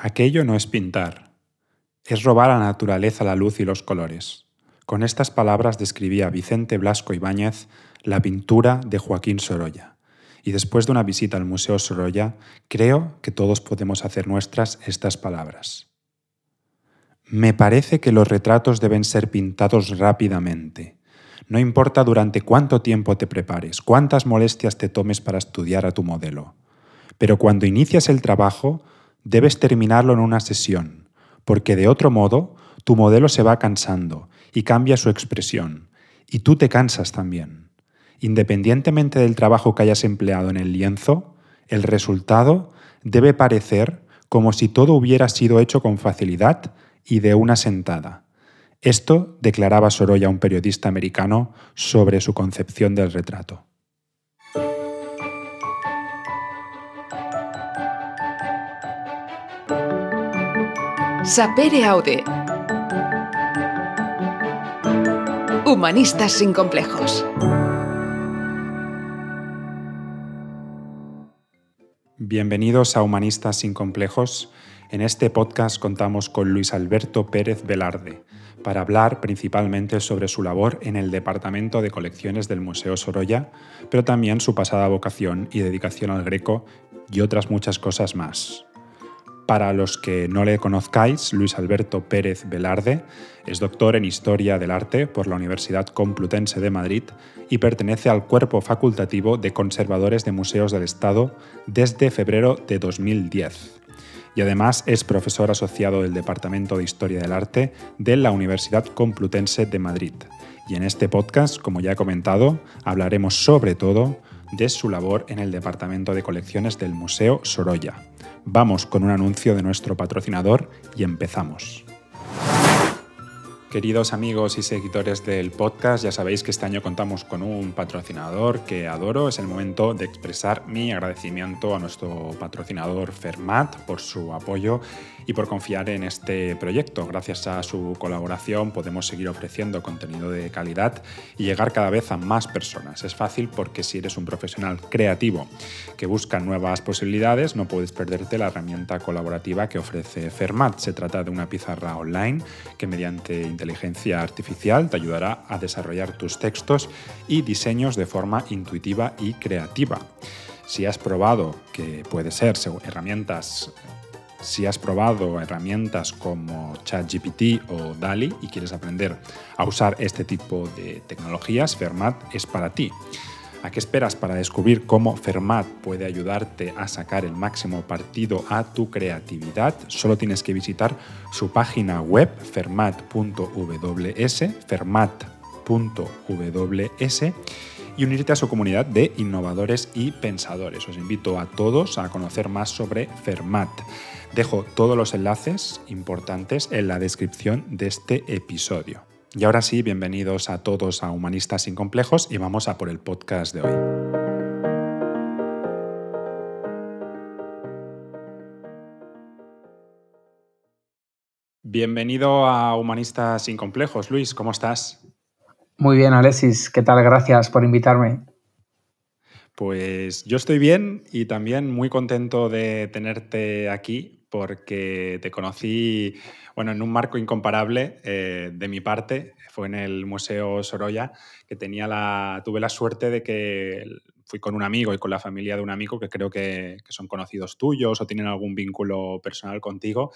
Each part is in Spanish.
Aquello no es pintar, es robar a la naturaleza la luz y los colores. Con estas palabras describía Vicente Blasco Ibáñez la pintura de Joaquín Sorolla. Y después de una visita al Museo Sorolla, creo que todos podemos hacer nuestras estas palabras. Me parece que los retratos deben ser pintados rápidamente. No importa durante cuánto tiempo te prepares, cuántas molestias te tomes para estudiar a tu modelo. Pero cuando inicias el trabajo, debes terminarlo en una sesión, porque de otro modo tu modelo se va cansando y cambia su expresión, y tú te cansas también. Independientemente del trabajo que hayas empleado en el lienzo, el resultado debe parecer como si todo hubiera sido hecho con facilidad y de una sentada. Esto declaraba Sorolla, un periodista americano, sobre su concepción del retrato. Sapere Aude. Humanistas sin complejos. Bienvenidos a Humanistas sin complejos. En este podcast contamos con Luis Alberto Pérez Velarde para hablar principalmente sobre su labor en el Departamento de Colecciones del Museo Sorolla, pero también su pasada vocación y dedicación al greco y otras muchas cosas más. Para los que no le conozcáis, Luis Alberto Pérez Velarde es doctor en Historia del Arte por la Universidad Complutense de Madrid y pertenece al cuerpo facultativo de conservadores de museos del Estado desde febrero de 2010. Y además es profesor asociado del Departamento de Historia del Arte de la Universidad Complutense de Madrid. Y en este podcast, como ya he comentado, hablaremos sobre todo de su labor en el Departamento de Colecciones del Museo Sorolla. Vamos con un anuncio de nuestro patrocinador y empezamos. Queridos amigos y seguidores del podcast, ya sabéis que este año contamos con un patrocinador que adoro. Es el momento de expresar mi agradecimiento a nuestro patrocinador Fermat por su apoyo y por confiar en este proyecto. Gracias a su colaboración podemos seguir ofreciendo contenido de calidad y llegar cada vez a más personas. Es fácil porque si eres un profesional creativo que busca nuevas posibilidades, no puedes perderte la herramienta colaborativa que ofrece Fermat. Se trata de una pizarra online que mediante inteligencia artificial te ayudará a desarrollar tus textos y diseños de forma intuitiva y creativa. Si has probado que puede ser herramientas si has probado herramientas como ChatGPT o DALI y quieres aprender a usar este tipo de tecnologías, Fermat es para ti. ¿A qué esperas para descubrir cómo Fermat puede ayudarte a sacar el máximo partido a tu creatividad? Solo tienes que visitar su página web fermat.ws, fermat.ws y unirte a su comunidad de innovadores y pensadores. Os invito a todos a conocer más sobre Fermat. Dejo todos los enlaces importantes en la descripción de este episodio. Y ahora sí, bienvenidos a todos a Humanistas sin Complejos y vamos a por el podcast de hoy. Bienvenido a Humanistas sin Complejos. Luis, ¿cómo estás? Muy bien, Alexis. ¿Qué tal? Gracias por invitarme. Pues yo estoy bien y también muy contento de tenerte aquí porque te conocí bueno, en un marco incomparable eh, de mi parte. Fue en el Museo Sorolla, que tenía la, tuve la suerte de que fui con un amigo y con la familia de un amigo que creo que, son conocidos tuyos o tienen algún vínculo personal contigo.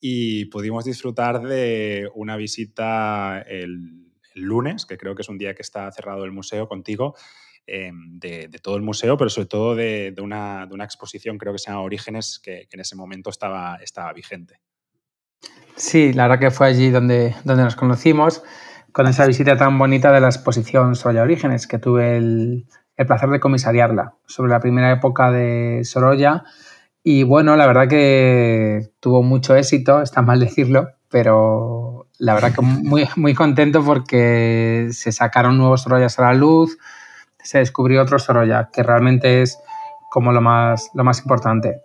Y pudimos disfrutar de una visita el lunes, que creo que es un día que está cerrado el museo contigo, Em, de, todo el museo, pero sobre todo de, una, exposición, creo que se llama Orígenes, que, en ese momento estaba, vigente. Sí, la verdad que fue allí donde, donde nos conocimos, con esa visita tan bonita de la exposición Sorolla Orígenes, que tuve el, placer de comisariarla, sobre la primera época de Sorolla. Y bueno, la verdad que tuvo mucho éxito, está mal decirlo, pero la verdad que muy, muy contento porque se sacaron nuevos Sorollas a la luz, se descubrió otro Sorolla, que realmente es como lo más, lo más importante.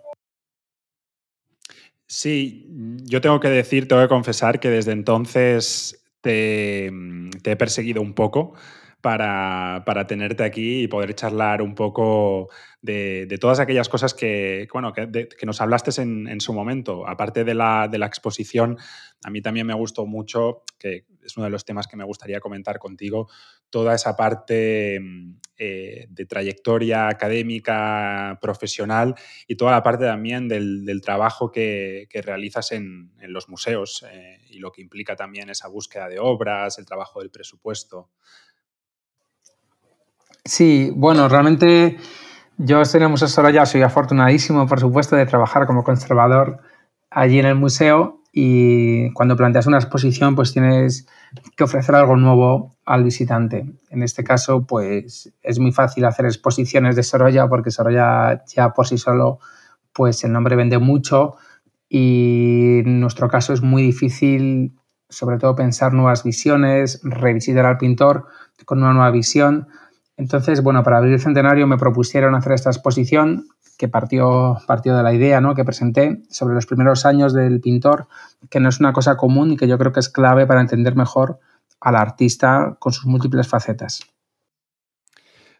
Sí, yo tengo que decir, tengo que confesar que desde entonces te, he perseguido un poco para, tenerte aquí y poder charlar un poco de, todas aquellas cosas que, bueno, que, nos hablaste en, su momento. Aparte de la, de la exposición, a mí también me gustó mucho, que es uno de los temas que me gustaría comentar contigo, toda esa parte mm, eh, de trayectoria académica, profesional y toda la parte también del, trabajo que, realizas en, los museos eh, y lo que implica también esa búsqueda de obras, el trabajo del presupuesto. Sí, bueno, realmente yo estoy en el Museo Sorolla, soy afortunadísimo, por supuesto, de trabajar como conservador allí en el museo y cuando planteas una exposición, pues tienes que ofrecer algo nuevo al visitante. En este caso, pues es muy fácil hacer exposiciones de Sorolla porque Sorolla ya por sí solo, pues el nombre vende mucho y en nuestro caso es muy difícil, sobre todo, pensar nuevas visiones, revisitar al pintor con una nueva visión. Entonces, bueno, para abrir el centenario me propusieron hacer esta exposición que partió, partió de la idea ¿no? que presenté sobre los primeros años del pintor, que no es una cosa común y que yo creo que es clave para entender mejor al artista con sus múltiples facetas.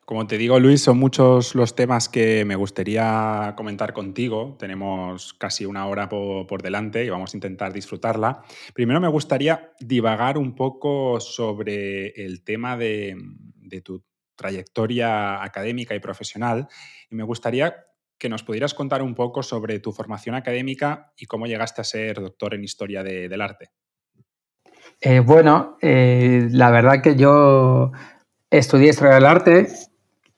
Como te digo, Luis, son muchos los temas que me gustaría comentar contigo. Tenemos casi una hora por, delante y vamos a intentar disfrutarla. Primero me gustaría divagar un poco sobre el tema de, de tu trayectoria académica y profesional y me gustaría que nos pudieras contar un poco sobre tu formación académica y cómo llegaste a ser doctor en historia del arte. Eh, bueno, eh, la verdad que yo estudié historia del arte.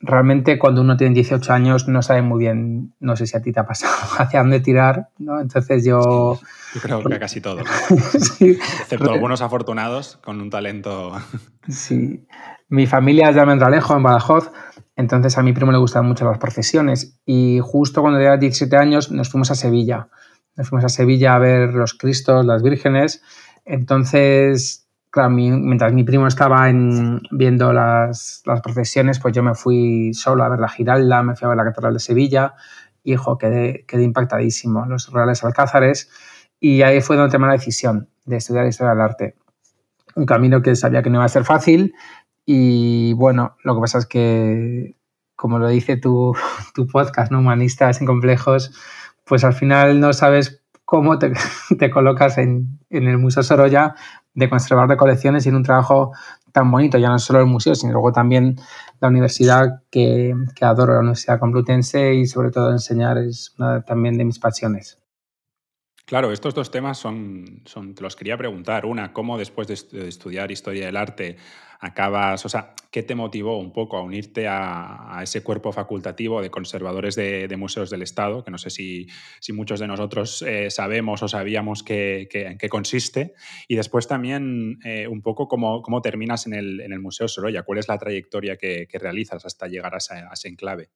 Realmente cuando uno tiene 18 años no sabe muy bien, no sé si a ti te ha pasado, hacia dónde tirar, ¿no? Entonces yo... yo creo que casi todos, excepto algunos afortunados con un talento... sí, mi familia es de Almendralejo, en Badajoz, entonces a mi primo le gustaban mucho las procesiones y justo cuando tenía 17 años nos fuimos a Sevilla. Nos fuimos a Sevilla a ver los Cristos, las vírgenes. Entonces, mientras mi primo estaba en, viendo las, procesiones, pues yo me fui solo a ver la Giralda, me fui a ver la Catedral de Sevilla y, hijo, quedé, quedé impactadísimo. Los Reales Alcázares y ahí fue donde tomé la decisión de estudiar Historia del Arte. Un camino que sabía que no iba a ser fácil, y bueno, lo que pasa es que, como lo dice tu, tu podcast, ¿no? Humanistas en complejos, pues al final no sabes cómo te, te colocas en, en, el Museo Sorolla de conservar de colecciones y en un trabajo tan bonito, ya no solo el museo, sino luego también la universidad que, que adoro, la Universidad Complutense y sobre todo enseñar es una también de mis pasiones. Claro, estos dos temas son, son, te los quería preguntar. Una, ¿cómo después de estudiar historia del arte acabas, o sea, qué te motivó un poco a unirte a, ese cuerpo facultativo de conservadores de, museos del Estado, que no sé si, muchos de nosotros eh, sabemos o sabíamos en qué consiste, y después también eh, un poco cómo, terminas en el, en el, Museo Sorolla, cuál es la trayectoria que, realizas hasta llegar a, ese enclave.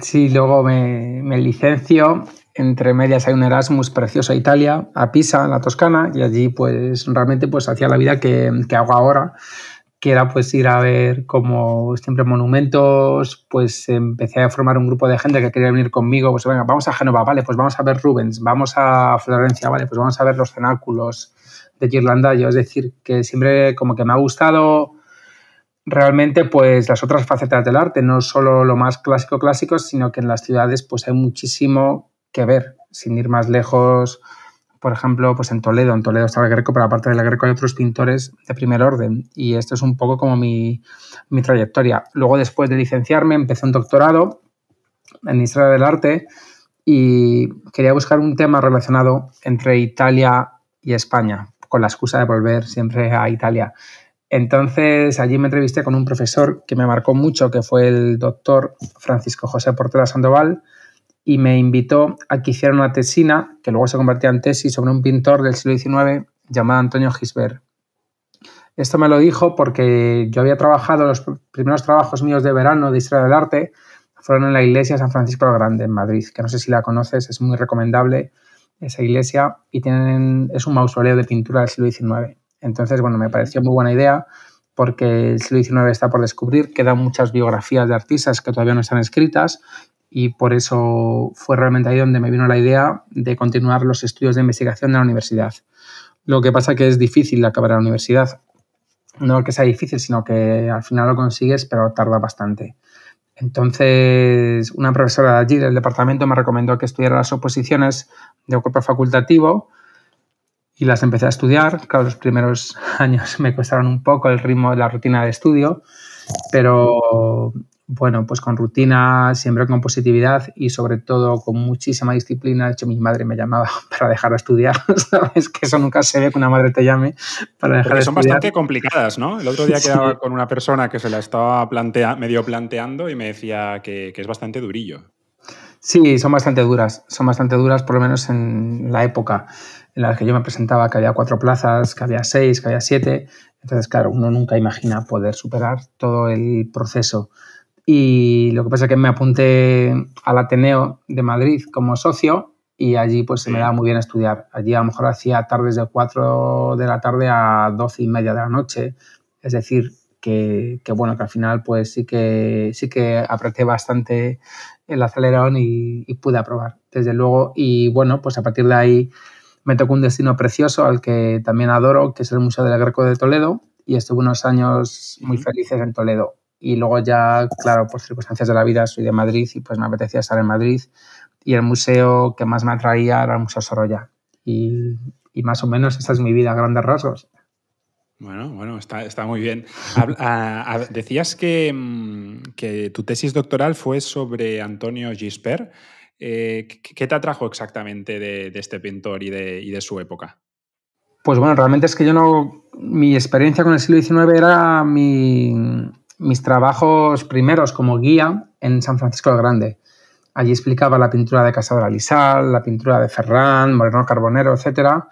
Sí, luego me, me, licencio. Entre medias hay un Erasmus precioso a Italia, a Pisa, en la Toscana, y allí pues realmente pues hacía la vida que, que hago ahora que era pues ir a ver como siempre monumentos, pues empecé a formar un grupo de gente que quería venir conmigo, pues venga, vamos a Génova, vale, pues vamos a ver Rubens, vamos a Florencia, vale, pues vamos a ver los cenáculos de Irlanda, yo es decir, que siempre como que me ha gustado realmente pues las otras facetas del arte, no solo lo más clásico clásico, sino que en las ciudades pues hay muchísimo que ver, sin ir más lejos, por ejemplo, pues en Toledo, en Toledo estaba el Greco, pero aparte del Greco hay otros pintores de primer orden y esto es un poco como mi, trayectoria. Luego, después de licenciarme, empecé un doctorado en Historia del Arte y quería buscar un tema relacionado entre Italia y España, con la excusa de volver siempre a Italia. Entonces, allí me entrevisté con un profesor que me marcó mucho, que fue el doctor Francisco José Portela Sandoval, y me invitó a que hiciera una tesina, que luego se convertía en tesis, sobre un pintor del siglo XIX llamado Antonio Gisbert. Esto me lo dijo porque yo había trabajado, los primeros trabajos míos de verano de Historia del Arte fueron en la iglesia San Francisco el Grande, en Madrid, que no sé si la conoces, es muy recomendable esa iglesia y es un mausoleo de pintura del siglo XIX. Entonces, bueno, me pareció muy buena idea porque el siglo XIX está por descubrir, quedan muchas biografías de artistas que todavía no están escritas y por eso fue realmente ahí donde me vino la idea de continuar los estudios de investigación de la universidad. Lo que pasa que es difícil acabar la universidad no que sea difícil, sino que al final lo consigues, pero tarda bastante. Entonces, una profesora de allí del departamento me recomendó que estudiara las oposiciones de cuerpo facultativo y las empecé a estudiar. Claro, los primeros años me costaron un poco el ritmo de la rutina de estudio, pero bueno, pues con rutina, siempre con positividad y sobre todo con muchísima disciplina. De hecho, mi madre me llamaba para dejar de estudiar, ¿sabes? Que eso nunca se ve que una madre te llame para dejar Porque de son bastante complicadas, ¿no? El otro día quedaba con una persona que se la estaba plantea, medio planteando y me decía que, que es bastante durillo. Sí, son bastante duras, son bastante duras, por lo menos en la época en la que yo me presentaba, que había cuatro plazas, que había seis, que había siete. Entonces, claro, uno nunca imagina poder superar todo el proceso y lo que pasa es que me apunté al Ateneo de Madrid como socio y allí pues se me daba muy bien estudiar. Allí a lo mejor hacía tardes de 4 de la tarde a 12 y media de la noche. Es decir, que, bueno, que al final pues sí que, sí que apreté bastante el acelerón y, y, pude aprobar, desde luego. Y bueno, pues a partir de ahí me tocó un destino precioso al que también adoro, que es el Museo del Greco de Toledo. Y estuve unos años muy felices en Toledo y luego ya, claro, por circunstancias de la vida soy de Madrid y pues me apetecía estar en Madrid y el museo que más me atraía era el Museo Sorolla y, y más o menos esa es mi vida a grandes rasgos. Bueno, bueno, está, está muy bien. decías que, mm, que, tu tesis doctoral fue sobre Antonio Gispert. Eh, ¿Qué te atrajo exactamente de, este pintor y de, su época? Pues bueno, realmente es que yo no. Mi experiencia con el siglo XIX era mi, mis trabajos primeros como guía en San Francisco el Grande. Allí explicaba la pintura de Casado de Alisal, la pintura de Ferran, Moreno Carbonero, etc.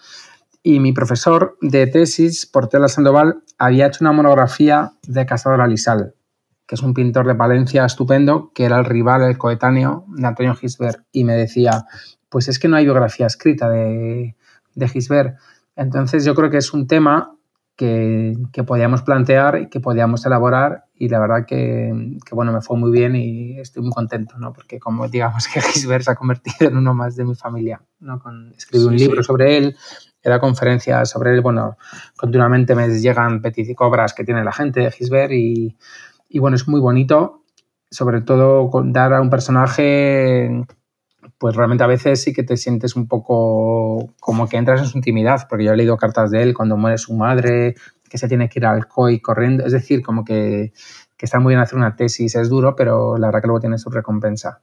Y mi profesor de tesis, Portela Sandoval, había hecho una monografía de Casado de Alisal, que es un pintor de Valencia estupendo, que era el rival, el coetáneo de Antonio Gisbert. Y me decía, pues es que no hay biografía escrita de, de Gisbert. Entonces yo creo que es un tema que, que, podíamos plantear y que podíamos elaborar y la verdad que, que, bueno, me fue muy bien y estoy muy contento, ¿no? Porque como digamos que Gisbert se ha convertido en uno más de mi familia, ¿no? Con, escribí un libro sobre él, he dado conferencias sobre él, bueno, continuamente me llegan obras que tiene la gente de Gisbert y, y bueno, es muy bonito, sobre todo dar a un personaje pues realmente a veces sí que te sientes un poco como que entras en su intimidad, porque yo he leído cartas de él cuando muere su madre, que se tiene que ir al COI corriendo, es decir, como que, que está muy bien hacer una tesis, es duro, pero la verdad que luego tiene su recompensa.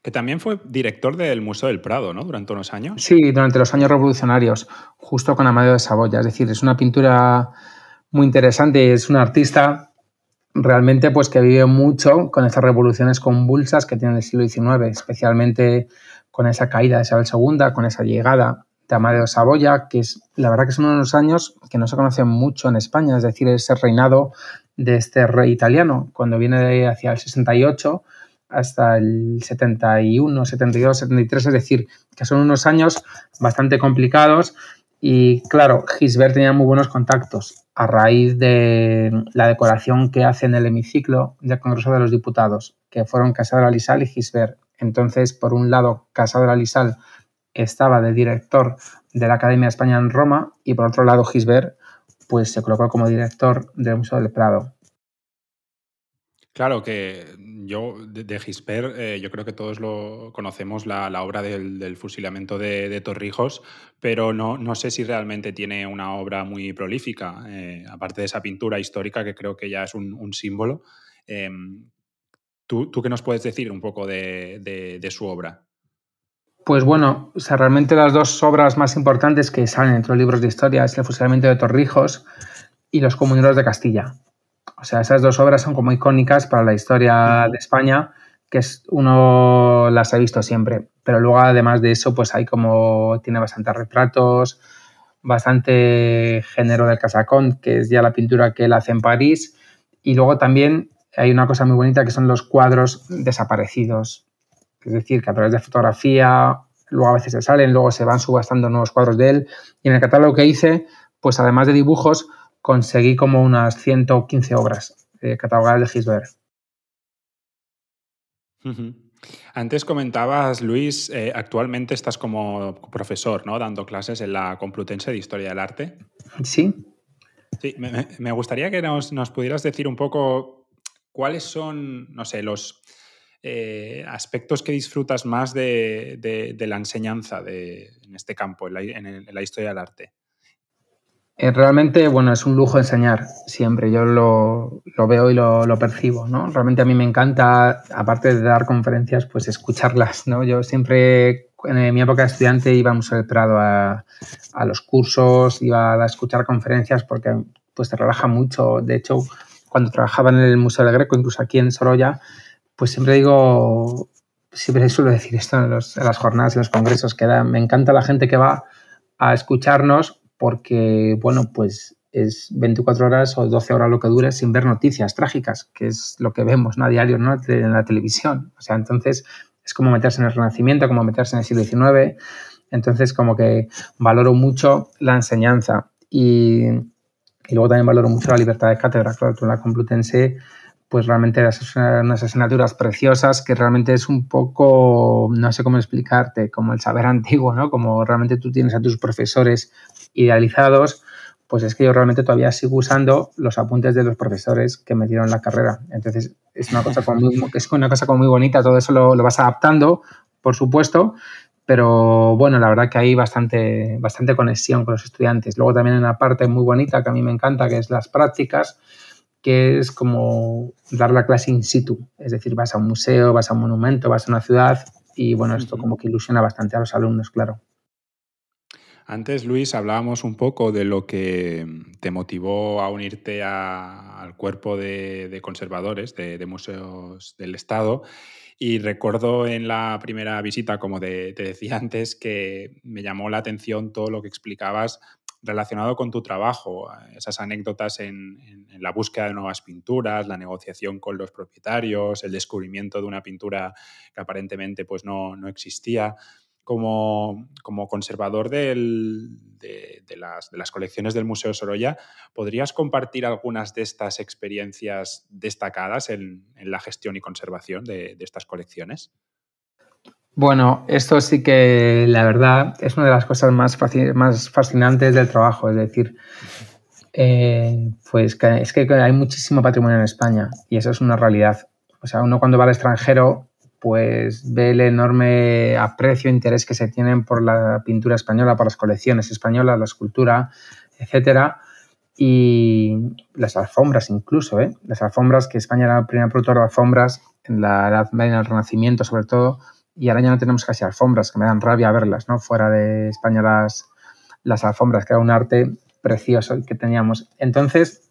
Que también fue director del Museo del Prado, ¿no? Durante unos años. Sí, durante los años revolucionarios, justo con Amadeo de Saboya. Es decir, es una pintura muy interesante. Es un artista realmente pues que vive mucho con estas revoluciones convulsas que tiene el siglo XIX, especialmente con esa caída de Isabel II, con esa llegada de Amadeo de Saboya, que es la verdad que son unos años que no se conocen mucho en España, es decir, ese reinado de este rey italiano, cuando viene de hacia el 68 hasta el 71, 72, 73, es decir, que son unos años bastante complicados y claro, Gisbert tenía muy buenos contactos a raíz de la decoración que hace en el hemiciclo del Congreso de los Diputados, que fueron Casado de Alisal y Gisbert. Entonces, por un lado, Casado de Alisal estaba de director de la Academia de España en Roma y por otro lado, Gisbert pues, se colocó como director del Museo del Prado. Claro que yo de, de Gisbert, eh, yo creo que todos lo conocemos la, obra del, fusilamiento de, Torrijos, pero no, no, sé si realmente tiene una obra muy prolífica, eh, aparte de esa pintura histórica que creo que ya es un, símbolo. Eh, ¿tú, ¿tú, qué nos puedes decir un poco de, de, su obra? Pues bueno, realmente las dos obras más importantes que salen entre los libros de historia es el fusilamiento de Torrijos y los comuneros de Castilla. O sea, esas dos obras son como icónicas para la historia de España, que es, uno las ha visto siempre. Pero luego, además de eso, pues hay como, tiene bastantes retratos, bastante género del casacón, que es ya la pintura que él hace en París. Y luego también hay una cosa muy bonita que son los cuadros desaparecidos. Es decir, que a través de fotografía, luego a veces se salen, luego se van subastando nuevos cuadros de él. Y en el catálogo que hice, pues además de dibujos, conseguí como unas 115 obras eh, catalogadas de Gisbert. Uh -huh. Antes comentabas, Luis, eh, actualmente estás como profesor, ¿no? Dando clases en la Complutense de Historia del Arte. Sí. Sí, me, gustaría que nos, pudieras decir un poco cuáles son, no sé, los eh, aspectos que disfrutas más de, la enseñanza de, en este campo, en la historia del arte. Eh, realmente, bueno, es un lujo enseñar siempre, yo lo, veo y lo, percibo, ¿no? Realmente a mí me encanta, aparte de dar conferencias, pues escucharlas, ¿no? Yo siempre, en mi época de estudiante, íbamos al Prado a, los cursos, iba a escuchar conferencias porque pues te relaja mucho. De hecho, cuando trabajaba en el Museo del Greco, incluso aquí en Sorolla, pues siempre digo, siempre suelo decir esto en, las jornadas, en los congresos, que me encanta la gente que va a escucharnos porque, bueno, pues es 24 horas o 12 horas lo que dure sin ver noticias trágicas, que es lo que vemos ¿no? a diario en la televisión. O sea, entonces es como meterse en el Renacimiento, como meterse en el siglo XIX. Entonces, como que valoro mucho la enseñanza y, y luego también valoro mucho la libertad de cátedra. Claro, tú en la Complutense pues realmente unas asignaturas preciosas que realmente es un poco, no sé cómo explicarte, como el saber antiguo, ¿no? Como realmente tú tienes a tus profesores idealizados, pues es que yo realmente todavía sigo usando los apuntes de los profesores que me dieron la carrera. Entonces, es una cosa como muy, es una cosa como muy bonita, todo eso lo, lo vas adaptando, por supuesto, pero bueno, la verdad que hay bastante, bastante conexión con los estudiantes. Luego también hay una parte muy bonita que a mí me encanta, que es las prácticas, que es como dar la clase in situ, es decir, vas a un museo, vas a un monumento, vas a una ciudad y bueno, esto como que ilusiona bastante a los alumnos, claro. Antes, Luis, hablábamos un poco de lo que te motivó a unirte al cuerpo de, conservadores de, museos del Estado. Y recuerdo en la primera visita, como te decía antes, que me llamó la atención todo lo que explicabas relacionado con tu trabajo, esas anécdotas en, la búsqueda de nuevas pinturas, la negociación con los propietarios, el descubrimiento de una pintura que aparentemente pues, no, existía. Como, conservador de, las, colecciones del Museo Sorolla, ¿podrías compartir algunas de estas experiencias destacadas en, la gestión y conservación de estas colecciones? Bueno, esto sí que la verdad es una de las cosas más, más fascinantes del trabajo, es decir, eh, pues que, es que hay muchísimo patrimonio en España y eso es una realidad. O sea, uno cuando va al extranjero, pues ve el enorme aprecio e interés que se tienen por la pintura española, por las colecciones españolas, la escultura, etcétera. Y las alfombras incluso, ¿eh? Las alfombras, que España era la primera productora de alfombras en la Edad Media, en el Renacimiento sobre todo, y ahora ya no tenemos casi alfombras, que me dan rabia verlas, ¿no? Fuera de España las, las alfombras, que era un arte precioso que teníamos. Entonces,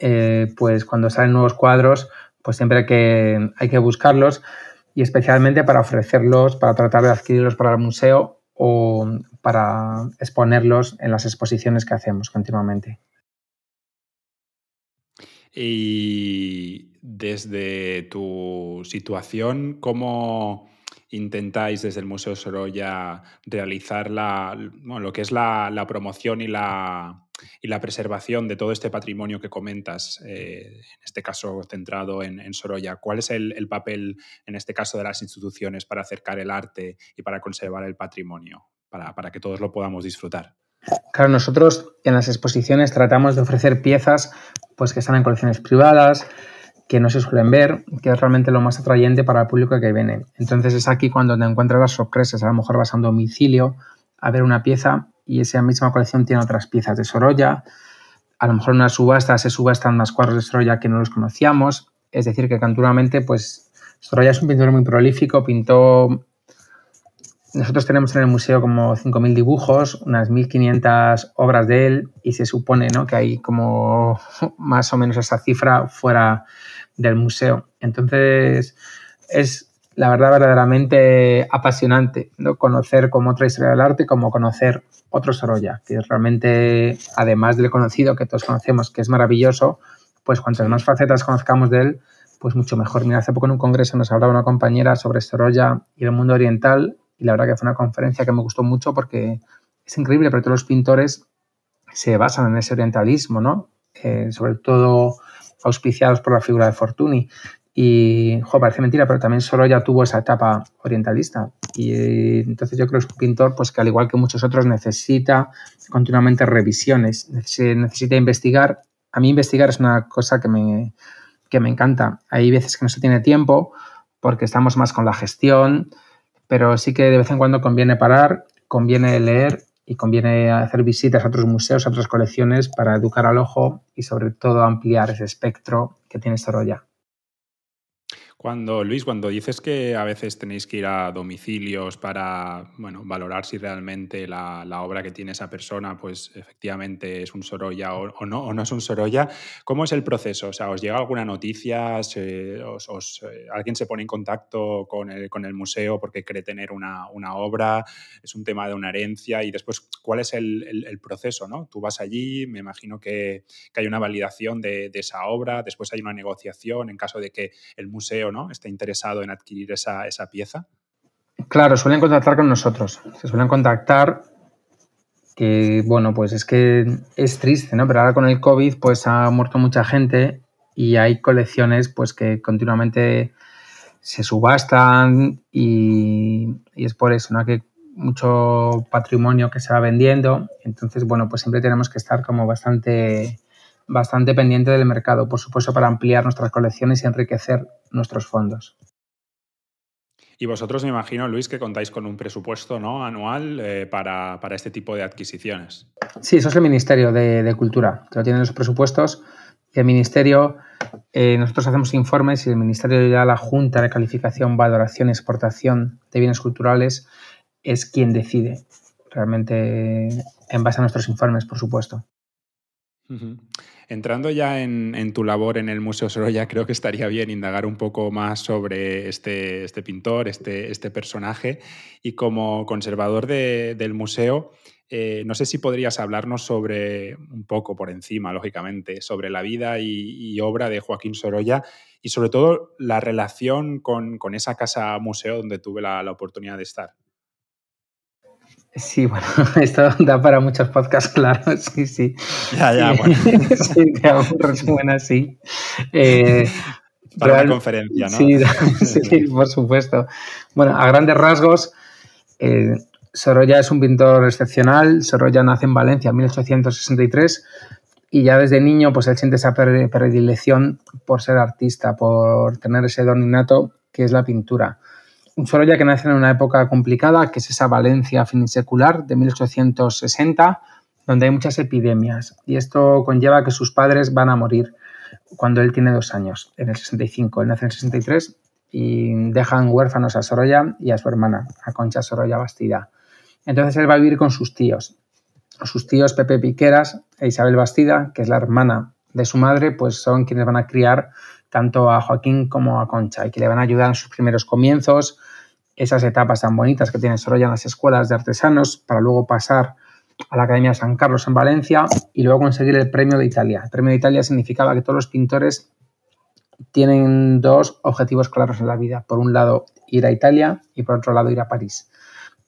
eh, pues cuando salen nuevos cuadros, pues siempre que, hay que buscarlos y especialmente para ofrecerlos, para tratar de adquirirlos para el museo o para exponerlos en las exposiciones que hacemos continuamente. Y desde tu situación, ¿cómo, intentáis desde el Museo Sorolla realizar la, lo que es la, promoción y la, y la, preservación de todo este patrimonio que comentas, eh, en este caso centrado en, Sorolla. ¿Cuál es el, papel, en este caso, de las instituciones para acercar el arte y para conservar el patrimonio, para, para que todos lo podamos disfrutar? Claro, nosotros en las exposiciones tratamos de ofrecer piezas pues, que están en colecciones privadas, que no se suelen ver, que es realmente lo más atrayente para el público que viene. Entonces es aquí cuando te encuentras las sorpresas. A lo mejor vas a un domicilio a ver una pieza y esa misma colección tiene otras piezas de Sorolla. A lo mejor en una subasta se subastan más cuadros de Sorolla que no los conocíamos. Es decir, que canturamente, pues Sorolla es un pintor muy prolífico, pintó... Nosotros tenemos en el museo como 5.000 dibujos, unas 1.500 obras de él y se supone ¿no? que hay como más o menos esa cifra fuera del museo. Entonces, es la verdad verdaderamente apasionante ¿no? conocer como otra historia del arte, como conocer otro Sorolla, que realmente, además del conocido que todos conocemos, que es maravilloso, pues cuantas más facetas conozcamos de él, pues mucho mejor. Mira, hace poco en un congreso nos hablaba una compañera sobre Sorolla y el mundo oriental, y la verdad que fue una conferencia que me gustó mucho porque es increíble, pero todos los pintores se basan en ese orientalismo, ¿no? Eh, sobre todo auspiciados por la figura de Fortuny. Y, jo, parece mentira, pero también Sorolla tuvo esa etapa orientalista. Y eh, entonces yo creo que es un pintor pues, que, al igual que muchos otros, necesita continuamente revisiones, necesita investigar. A mí investigar es una cosa que me, que me encanta. Hay veces que no se tiene tiempo porque estamos más con la gestión, pero sí que de vez en cuando conviene parar, conviene leer y conviene hacer visitas a otros museos, a otras colecciones para educar al ojo y sobre todo ampliar ese espectro que tiene Sorolla. Cuando, Luis, cuando dices que a veces tenéis que ir a domicilios para bueno, valorar si realmente la, obra que tiene esa persona, pues efectivamente es un Sorolla o, no, o no es un Sorolla, ¿cómo es el proceso? O sea, ¿os llega alguna noticia? os, eh, ¿Alguien se pone en contacto con el, con el museo porque cree tener una, obra? ¿Es un tema de una herencia? Y después, ¿cuál es el, proceso? ¿no? Tú vas allí, me imagino que, hay una validación de, de esa obra, después hay una negociación en caso de que el museo ¿no? esté interesado en adquirir esa, pieza? Claro, suelen contactar con nosotros. Se suelen contactar que, bueno, pues es que es triste, ¿no? Pero ahora con el COVID, pues ha muerto mucha gente y hay colecciones, pues que continuamente se subastan y, es por eso, ¿no? Que mucho patrimonio que se va vendiendo. Entonces, bueno, pues siempre tenemos que estar como bastante bastante pendiente del mercado, por supuesto, para ampliar nuestras colecciones y enriquecer nuestros fondos. Y vosotros me imagino, Luis, que contáis con un presupuesto ¿no? anual eh, para, este tipo de adquisiciones. Sí, eso es el Ministerio de, Cultura, que lo tienen los presupuestos. Y el Ministerio, eh, nosotros hacemos informes y el Ministerio ya la Junta de Calificación, Valoración y Exportación de Bienes Culturales es quien decide, realmente en base a nuestros informes, por supuesto. Entrando ya en, tu labor en el Museo Sorolla, creo que estaría bien indagar un poco más sobre este, este pintor, este, este, personaje. Y como conservador del museo, eh, no sé si podrías hablarnos sobre, un poco por encima, lógicamente, sobre la vida y, obra de Joaquín Sorolla y sobre todo la relación con, esa casa museo donde tuve la oportunidad de estar. Sí, bueno, esto da para muchos podcasts, claro, sí, sí. Ya, ya, bueno. sí, te hago un resumen así. Eh, para una conferencia, ¿no? Sí, sí, por supuesto. Bueno, a grandes rasgos, eh, Sorolla es un pintor excepcional. Sorolla nace en Valencia en 1863 y ya desde niño pues él siente esa predilección por ser artista, por tener ese don innato que es la pintura un Sorolla que nace en una época complicada, que es esa Valencia finisecular de 1860, donde hay muchas epidemias. Y esto conlleva que sus padres van a morir cuando él tiene dos años, en el 65. Él nace en el 63 y dejan huérfanos a Sorolla y a su hermana, a Concha Sorolla Bastida. Entonces él va a vivir con sus tíos. Sus tíos Pepe Piqueras e Isabel Bastida, que es la hermana de su madre, pues son quienes van a criar tanto a Joaquín como a Concha y que le van a ayudar en sus primeros comienzos, esas etapas tan bonitas que tienen Sorolla en las escuelas de artesanos para luego pasar a la Academia de San Carlos en Valencia y luego conseguir el Premio de Italia. El Premio de Italia significaba que todos los pintores tienen dos objetivos claros en la vida. Por un lado, ir a Italia y por otro lado, ir a París.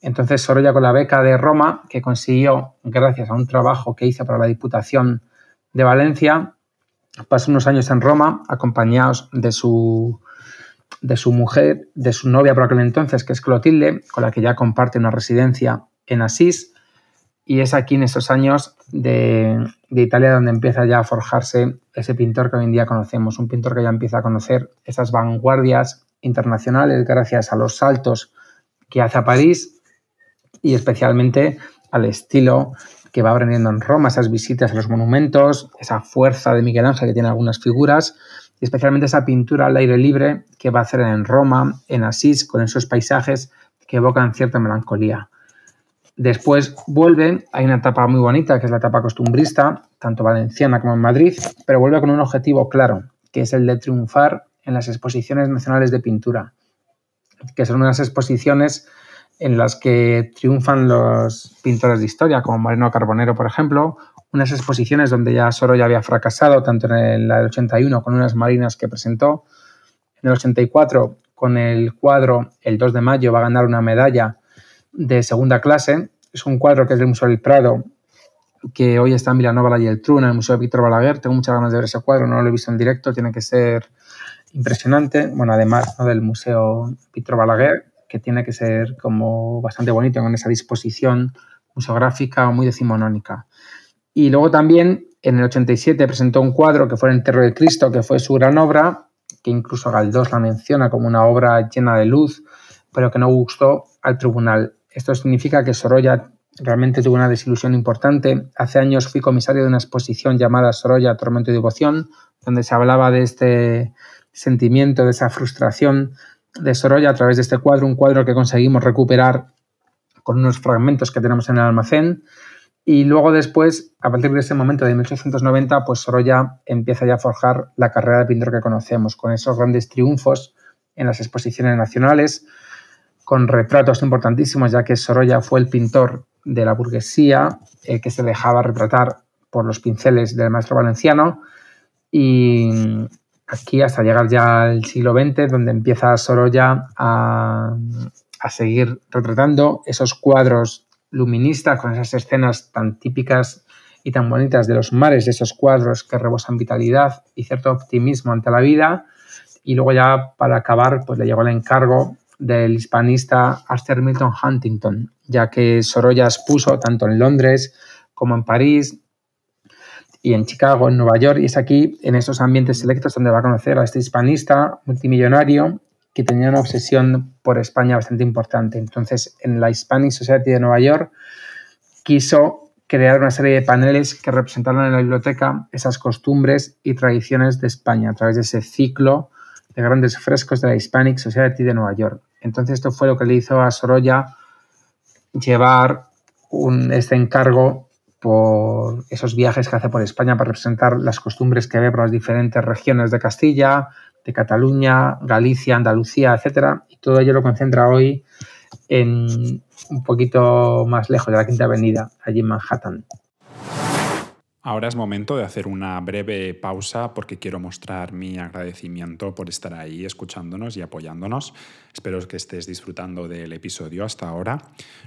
Entonces, Sorolla con la beca de Roma, que consiguió gracias a un trabajo que hizo para la Diputación de Valencia, pasó unos años en Roma acompañados de su de su mujer, de su novia por aquel entonces, que es Clotilde, con la que ya comparte una residencia en Asís. Y es aquí en esos años de, Italia donde empieza ya a forjarse ese pintor que hoy en día conocemos, un pintor que ya empieza a conocer esas vanguardias internacionales gracias a los saltos que hace a París y especialmente al estilo que va aprendiendo en Roma, esas visitas a los monumentos, esa fuerza de Miguel Ángel que tiene algunas figuras y especialmente esa pintura al aire libre que va a hacer en Roma, en Asís, con esos paisajes que evocan cierta melancolía. Después vuelve, hay una etapa muy bonita, que es la etapa costumbrista, tanto valenciana como en Madrid, pero vuelve con un objetivo claro, que es el de triunfar en las exposiciones nacionales de pintura, que son unas exposiciones en las que triunfan los pintores de historia, como Moreno Carbonero, por ejemplo, unas exposiciones donde ya Soro ya había fracasado, tanto en el 81 con unas marinas que presentó, en el 84 con el cuadro El 2 de mayo va a ganar una medalla de segunda clase. Es un cuadro que es del Museo del Prado, que hoy está en Vilanova y el Truna, en el Museo de Víctor Balaguer. Tengo muchas ganas de ver ese cuadro, no lo he visto en directo, tiene que ser impresionante, bueno, además del Museo Víctor Balaguer, que tiene que ser como bastante bonito con esa disposición museográfica muy decimonónica. Y luego también en el 87 presentó un cuadro que fue El Enterro de Cristo, que fue su gran obra, que incluso Galdós la menciona como una obra llena de luz, pero que no gustó al tribunal. Esto significa que Sorolla realmente tuvo una desilusión importante. Hace años fui comisario de una exposición llamada Sorolla, Tormento y Devoción, donde se hablaba de este sentimiento, de esa frustración de Sorolla a través de este cuadro, un cuadro que conseguimos recuperar con unos fragmentos que tenemos en el almacén. Y luego después, a partir de ese momento de 1890, pues Sorolla empieza ya a forjar la carrera de pintor que conocemos, con esos grandes triunfos en las exposiciones nacionales, con retratos importantísimos, ya que Sorolla fue el pintor de la burguesía eh, que se dejaba retratar por los pinceles del maestro valenciano. Y aquí hasta llegar ya al siglo XX, donde empieza Sorolla a, a seguir retratando esos cuadros luministas con esas escenas tan típicas y tan bonitas de los mares, de esos cuadros que rebosan vitalidad y cierto optimismo ante la vida. Y luego ya para acabar, pues le llegó el encargo del hispanista Arthur Milton Huntington, ya que Sorolla expuso tanto en Londres como en París y en Chicago, en Nueva York, y es aquí, en esos ambientes selectos, donde va a conocer a este hispanista multimillonario que tenía una obsesión por España bastante importante. Entonces, en la Hispanic Society de Nueva York, quiso crear una serie de paneles que representaran en la biblioteca esas costumbres y tradiciones de España a través de ese ciclo de grandes frescos de la Hispanic Society de Nueva York. Entonces, esto fue lo que le hizo a Sorolla llevar un, este encargo por esos viajes que hace por España para representar las costumbres que ve por las diferentes regiones de Castilla, de Cataluña, Galicia, Andalucía, etcétera, y todo ello lo concentra hoy en un poquito más lejos de la Quinta Avenida, allí en Manhattan. Ahora es momento de hacer una breve pausa porque quiero mostrar mi agradecimiento por estar ahí escuchándonos y apoyándonos. Espero que estés disfrutando del episodio hasta ahora.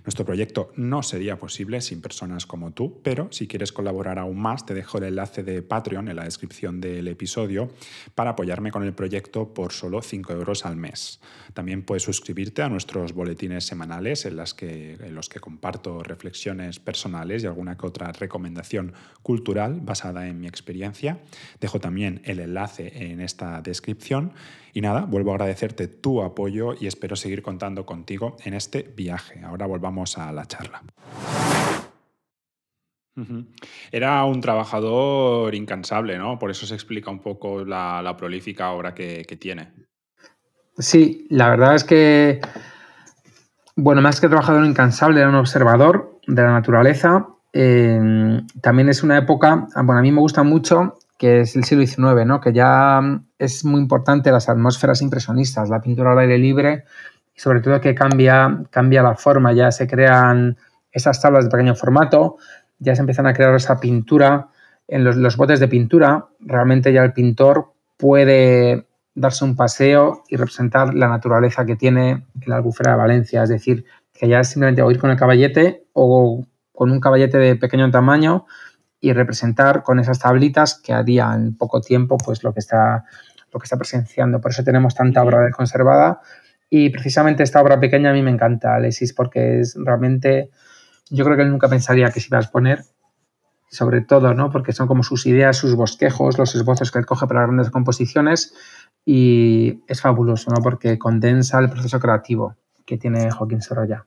Nuestro proyecto no sería posible sin personas como tú, pero si quieres colaborar aún más, te dejo el enlace de Patreon en la descripción del episodio para apoyarme con el proyecto por solo 5 euros al mes. También puedes suscribirte a nuestros boletines semanales en, las que, en los que comparto reflexiones personales y alguna que otra recomendación cultural basada en mi experiencia. Dejo también el enlace en esta descripción. Y nada, vuelvo a agradecerte tu apoyo y espero seguir contando contigo en este viaje. Ahora volvamos a la charla. Era un trabajador incansable, ¿no? Por eso se explica un poco la, prolífica obra que, que, tiene. Sí, la verdad es que, bueno, más que trabajador incansable, era un observador de la naturaleza también es una época, ah, bueno, a mí me gusta mucho, que es el siglo XIX, ¿no? que ya es muy importante las atmósferas impresionistas, la pintura al aire libre y sobre todo que cambia, cambia la forma, ya se crean esas tablas de pequeño formato, ya se empiezan a crear esa pintura en los, los botes de pintura, realmente ya el pintor puede darse un paseo y representar la naturaleza que tiene la albufera de Valencia, es decir, que ya simplemente o ir con el caballete o con un caballete de pequeño tamaño y representar con esas tablitas que haría en poco tiempo pues lo que está lo que está presenciando. Por eso tenemos tanta obra conservada y precisamente esta obra pequeña a mí me encanta, Alexis, porque es realmente yo creo que él nunca pensaría que se iba a exponer sobre todo, ¿no? Porque son como sus ideas, sus bosquejos, los esbozos que él coge para grandes composiciones y es fabuloso, ¿no? Porque condensa el proceso creativo que tiene Joaquín Sorolla.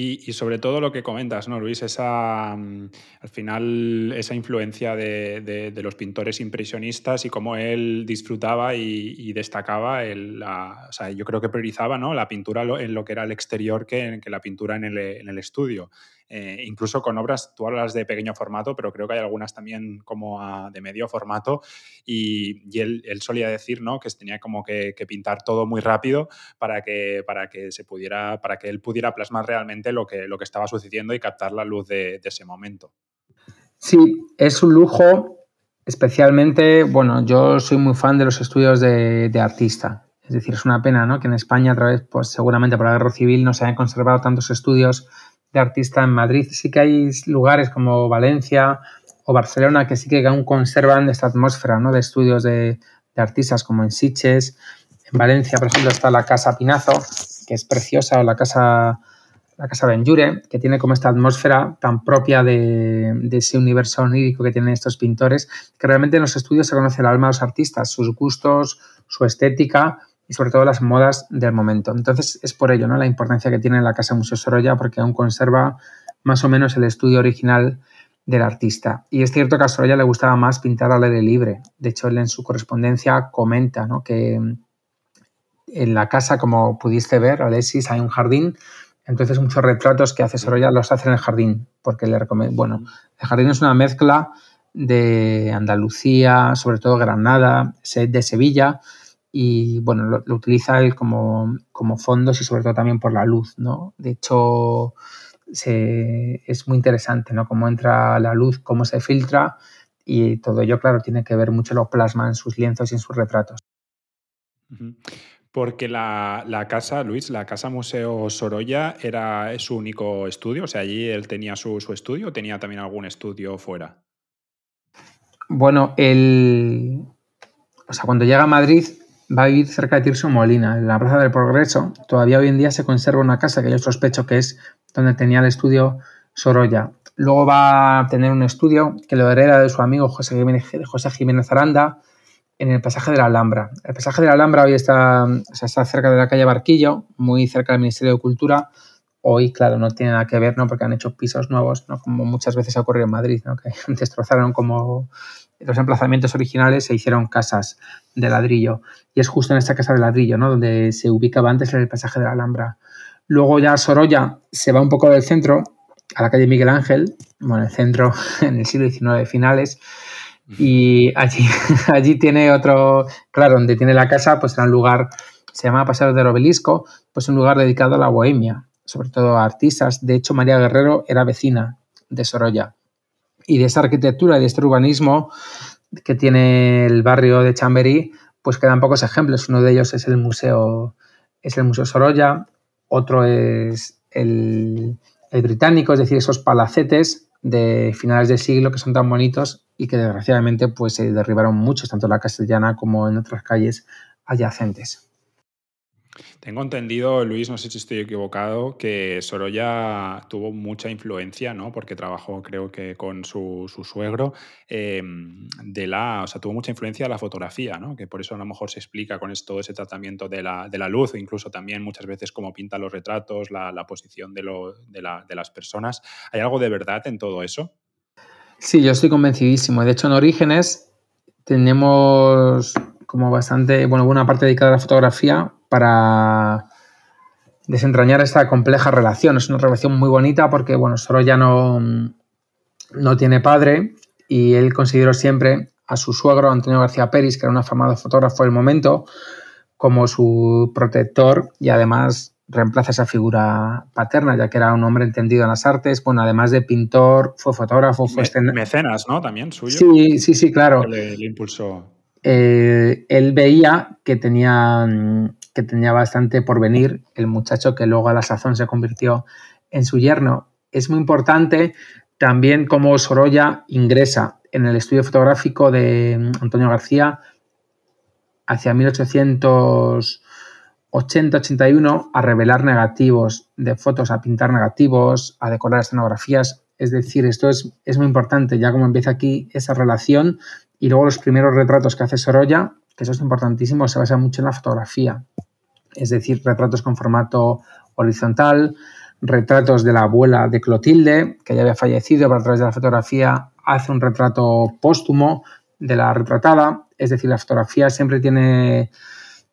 Y, sobre todo lo que comentas, ¿no, Luis? Esa, mm, al final, esa influencia de, los pintores impresionistas y cómo él disfrutaba y, destacaba, el, o sea, yo creo que priorizaba ¿no? la pintura en lo que era el exterior que, que la pintura en el, en el estudio. Eh, incluso con obras, tú hablas de pequeño formato, pero creo que hay algunas también como de medio formato y, él, solía decir ¿no? que tenía como que, pintar todo muy rápido para que, para que se pudiera, para que él pudiera plasmar realmente lo que, lo que estaba sucediendo y captar la luz de, ese momento. Sí, es un lujo especialmente, bueno, yo soy muy fan de los estudios de, artista. Es decir, es una pena ¿no? que en España, a través, pues seguramente por la guerra civil, no se hayan conservado tantos estudios de artista en Madrid. Sí que hay lugares como Valencia o Barcelona que sí que aún conservan esta atmósfera ¿no? de estudios de, de artistas como en Siches. En Valencia, por ejemplo, está la Casa Pinazo, que es preciosa, o la Casa, la casa Benjure, que tiene como esta atmósfera tan propia de, de, ese universo onírico que tienen estos pintores, que realmente en los estudios se conoce el alma de los artistas, sus gustos, su estética y sobre todo las modas del momento. Entonces es por ello ¿no? la importancia que tiene la Casa Museo Sorolla, porque aún conserva más o menos el estudio original del artista. Y es cierto que a Sorolla le gustaba más pintar al aire libre. De hecho, él en su correspondencia comenta ¿no? que en la casa, como pudiste ver, Alexis, hay un jardín. Entonces, muchos retratos que hace Sorolla los hace en el jardín, porque le recomiendo. Bueno, el jardín es una mezcla de Andalucía, sobre todo Granada, de Sevilla, y bueno, lo, utiliza él como, como, fondos y sobre todo también por la luz, ¿no? De hecho, es muy interesante, ¿no? Cómo entra la luz, cómo se filtra y todo ello, claro, tiene que ver mucho lo plasma en sus lienzos y en sus retratos. Porque la, casa, Luis, la casa Museo Sorolla era su único estudio, o sea, allí él tenía su, su estudio o tenía también algún estudio fuera. Bueno, él, o sea, cuando llega a Madrid va a vivir cerca de Tirso Molina, en la Plaza del Progreso. Todavía hoy en día se conserva una casa que yo sospecho que es donde tenía el estudio Sorolla. Luego va a tener un estudio que lo hereda de su amigo José Jiménez, José Aranda en el pasaje de la Alhambra. El pasaje de la Alhambra hoy está, está cerca de la calle Barquillo, muy cerca del Ministerio de Cultura. Hoy, claro, no tiene nada que ver, ¿no? Porque han hecho pisos nuevos, ¿no? Como muchas veces ha ocurrido en Madrid, ¿no? Que destrozaron como los emplazamientos originales se hicieron casas de ladrillo. Y es justo en esta casa de ladrillo, ¿no? Donde se ubicaba antes el pasaje de la Alhambra. Luego ya Sorolla se va un poco del centro, a la calle Miguel Ángel, bueno, el centro en el siglo XIX finales, y allí, allí tiene otro, claro, donde tiene la casa, pues era un lugar, se llama Paseo del Obelisco, pues un lugar dedicado a la bohemia, sobre todo a artistas. De hecho, María Guerrero era vecina de Sorolla y de esa arquitectura y de este urbanismo que tiene el barrio de Chamberí, pues quedan pocos ejemplos. Uno de ellos es el museo, es el museo Sorolla, otro es el, británico, es decir, esos palacetes de finales del siglo que son tan bonitos y que desgraciadamente pues se derribaron muchos, tanto en la castellana como en otras calles adyacentes. Tengo entendido, Luis, no sé si estoy equivocado, que Sorolla tuvo mucha influencia, ¿no? Porque trabajó, creo que con su, suegro, em, de la, o sea, tuvo mucha influencia de la fotografía, ¿no? Que por eso a lo mejor se explica con esto, ese tratamiento de la, de la luz, o incluso también muchas veces cómo pinta los retratos, la, posición de, lo, de las personas. ¿Hay algo de verdad en todo eso? Sí, yo estoy convencidísimo. De hecho, en Orígenes tenemos como bastante, bueno, buena parte dedicada a la fotografía para desentrañar esta compleja relación. Es una relación muy bonita porque, bueno, solo ya no, no tiene padre y él consideró siempre a su suegro, Antonio García Peris, que era un afamado fotógrafo del momento, como su protector y además reemplaza esa figura paterna, ya que era un hombre entendido en las artes. Bueno, además de pintor, fue fotógrafo, fue... Mecenas, ¿no? También suyo. Sí, sí, sí, claro. Le, le impulsó. Eh, él veía que tenía, que tenía bastante por venir el muchacho que luego a la sazón se convirtió en su yerno. Es muy importante también cómo Sorolla ingresa en el estudio fotográfico de Antonio García hacia 1880-81 a revelar negativos de fotos, a pintar negativos, a decorar escenografías. Es decir, esto es, es muy importante, ya como empieza aquí esa relación y luego los primeros retratos que hace Sorolla, que eso es importantísimo, se basa mucho en la fotografía. Es decir, retratos con formato horizontal, retratos de la abuela de Clotilde, que ya había fallecido, pero a través de la fotografía hace un retrato póstumo de la retratada. Es decir, la fotografía siempre tiene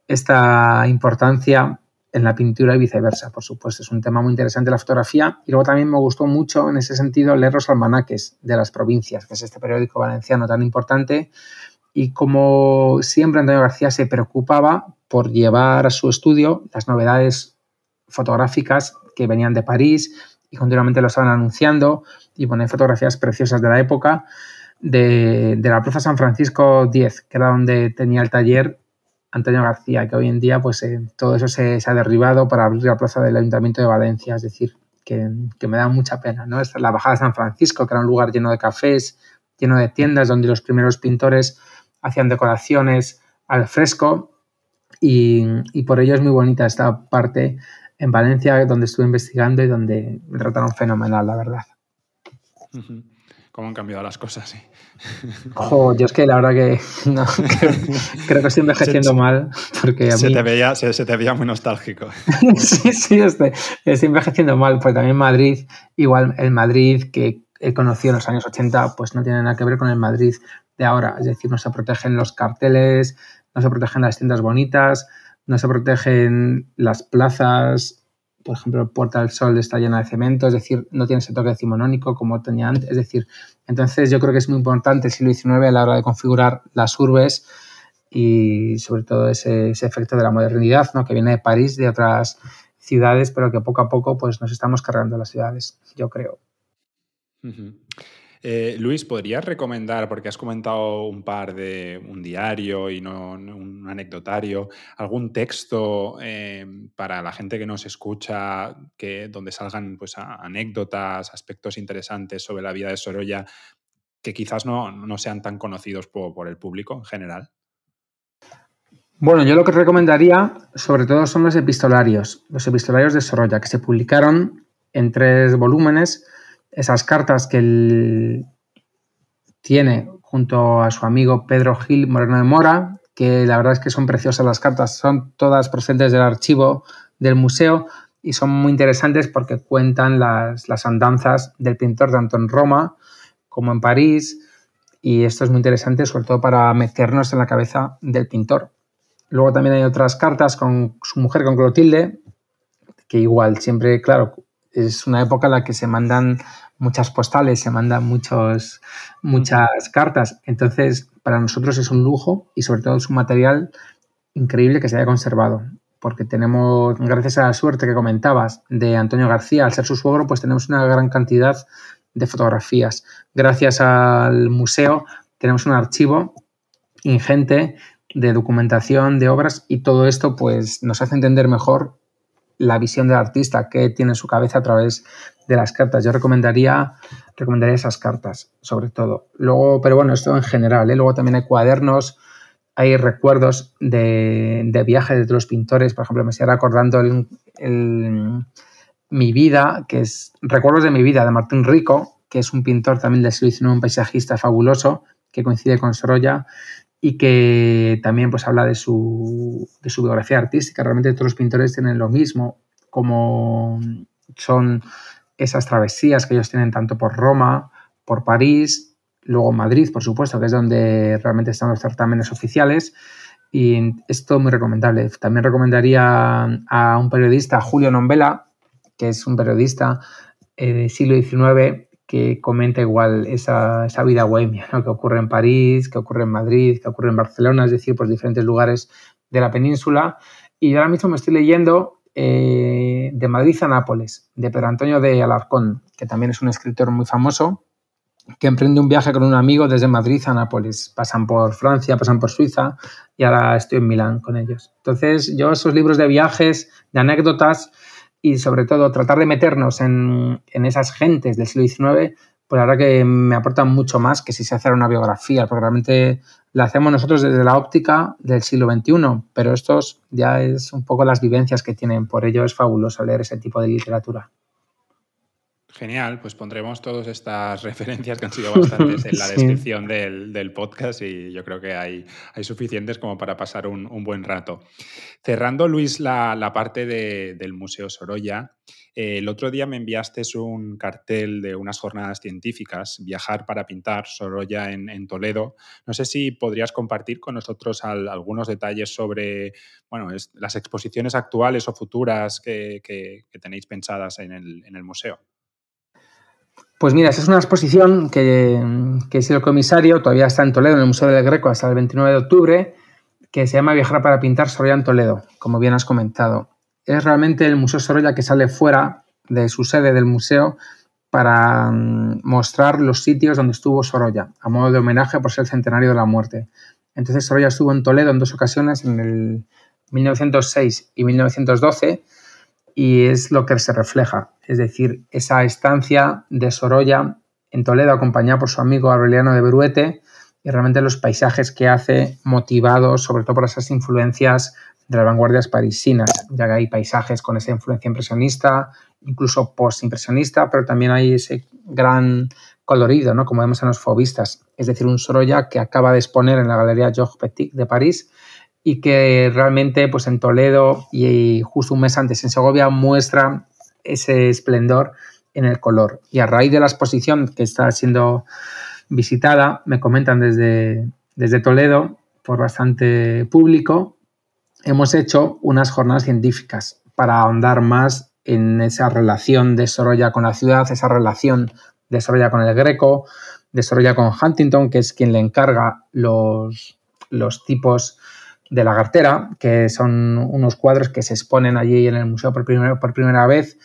esta importancia en la pintura y viceversa, por supuesto. Es un tema muy interesante la fotografía. Y luego también me gustó mucho en ese sentido leer los almanaques de las provincias, que es este periódico valenciano tan importante. Y como siempre Antonio García se preocupaba por llevar a su estudio las novedades fotográficas que venían de París y continuamente lo estaban anunciando y poner fotografías preciosas de la época de, de la Plaza San Francisco 10, que era donde tenía el taller Antonio García, que hoy en día pues eh, todo eso se, ha derribado para abrir la plaza del Ayuntamiento de Valencia, es decir, que, me da mucha pena. ¿no? Es la Bajada de San Francisco, que era un lugar lleno de cafés, lleno de tiendas, donde los primeros pintores hacían decoraciones al fresco y, por ello es muy bonita esta parte en Valencia donde estuve investigando y donde me trataron fenomenal, la verdad. Cómo han cambiado las cosas, sí. yo es que la verdad que creo, que estoy envejeciendo mal. Porque se, te veía, se, te veía muy nostálgico. sí, sí, estoy, estoy, envejeciendo mal, porque también Madrid, igual el Madrid que he conocido en los años 80, pues no tiene nada que ver con el Madrid de ahora. Es decir, no se protegen los carteles, no se protegen las tiendas bonitas, no se protegen las plazas, por ejemplo, Puerta del Sol está llena de cemento, es decir, no tiene ese toque decimonónico como tenía antes. Es decir, entonces yo creo que es muy importante el siglo XIX a la hora de configurar las urbes y sobre todo ese, efecto de la modernidad, ¿no? que viene de París, de otras ciudades, pero que poco a poco pues, nos estamos cargando las ciudades, yo creo. Eh, Luis, ¿podrías recomendar, porque has comentado un par de un diario y no, un anecdotario, algún texto em, para la gente que nos escucha, que, donde salgan pues, anécdotas, aspectos interesantes sobre la vida de Sorolla, que quizás no, sean tan conocidos por, el público en general? Bueno, yo lo que recomendaría sobre todo son los epistolarios, los epistolarios de Sorolla, que se publicaron en tres volúmenes esas cartas que él tiene junto a su amigo Pedro Gil Moreno de Mora, que la verdad es que son preciosas las cartas, son todas procedentes del archivo del museo y son muy interesantes porque cuentan las, las andanzas del pintor tanto en Roma como en París y esto es muy interesante sobre todo para meternos en la cabeza del pintor. Luego también hay otras cartas con su mujer, con Clotilde, que igual siempre, claro, es una época en la que se mandan muchas postales, se mandan muchos, muchas cartas. Entonces, para nosotros es un lujo y sobre todo es un material increíble que se haya conservado. Porque tenemos, gracias a la suerte que comentabas de Antonio García, al ser su suegro, pues tenemos una gran cantidad de fotografías. Gracias al museo tenemos un archivo ingente de documentación de obras y todo esto pues nos hace entender mejor la visión del artista que tiene en su cabeza a través de las cartas. Yo recomendaría, recomendaría esas cartas, sobre todo. Luego, pero bueno, esto en general. ¿eh? Luego también hay cuadernos, hay recuerdos de, de, viajes de los pintores. Por ejemplo, me estoy recordando el, Mi vida, que es Recuerdos de mi vida, de Martín Rico, que es un pintor también del siglo un paisajista fabuloso, que coincide con Sorolla y que también pues habla de su, de su biografía artística. Realmente todos los pintores tienen lo mismo, como son esas travesías que ellos tienen tanto por Roma, por París, luego Madrid, por supuesto, que es donde realmente están los certámenes oficiales. Y esto muy recomendable. También recomendaría a un periodista, Julio Nombela, que es un periodista eh, del siglo XIX que comenta igual esa, vida bohemia, que ocurre en París, que ocurre en Madrid, que ocurre en Barcelona, es decir, por diferentes lugares de la península. Y ahora mismo me estoy leyendo eh, de Madrid a Nápoles, de Pedro Antonio de Alarcón, que también es un escritor muy famoso, que emprende un viaje con un amigo desde Madrid a Nápoles. Pasan por Francia, pasan por Suiza y ahora estoy en Milán con ellos. Entonces, yo esos libros de viajes, de anécdotas y sobre todo tratar de meternos en, en esas gentes del siglo XIX, pues la verdad que me aportan mucho más que si se hace una biografía, porque realmente la hacemos nosotros desde la óptica del siglo XXI, pero estos ya es un poco las vivencias que tienen, por ello es fabuloso leer ese tipo de literatura. Genial, pues pondremos todas estas referencias que han sido bastantes en la descripción del, podcast y yo creo que hay, hay suficientes como para pasar un, buen rato. Cerrando, Luis, la, parte del Museo Sorolla, eh, el otro día me enviaste un cartel de unas jornadas científicas, Viajar para pintar, Sorolla en, Toledo. No sé si podrías compartir con nosotros algunos detalles sobre bueno, las exposiciones actuales o futuras que, tenéis pensadas en el museo. Pues mira, esa es una exposición que, que el comisario, todavía está en Toledo, en el Museo del Greco, hasta el 29 de octubre, que se llama Viajar para pintar Sorolla en Toledo, como bien has comentado. Es realmente el Museo Sorolla que sale fuera de su sede del museo para mm, mostrar los sitios donde estuvo Sorolla, a modo de homenaje por ser el centenario de la muerte. Entonces Sorolla estuvo en Toledo en dos ocasiones, en el 1906 y 1912, y es lo que se refleja, es decir, esa estancia de Sorolla en Toledo acompañada por su amigo Aureliano de Beruete y realmente los paisajes que hace motivados sobre todo por esas influencias de las vanguardias parisinas, ya que hay paisajes con esa influencia impresionista, incluso post-impresionista, pero también hay ese gran colorido, ¿no? como vemos en los fobistas, es decir, un Sorolla que acaba de exponer en la Galería Georges Petit de París y que realmente pues en Toledo y justo un mes antes en Segovia muestra ese esplendor en el color. Y a raíz de la exposición que está siendo visitada, me comentan desde, desde Toledo, por bastante público, hemos hecho unas jornadas científicas para ahondar más en esa relación de Sorolla con la ciudad, esa relación de Sorolla con el Greco, de Sorolla con Huntington, que es quien le encarga los, los tipos de la cartera, que son unos cuadros que se exponen allí en el museo por primera, por primera vez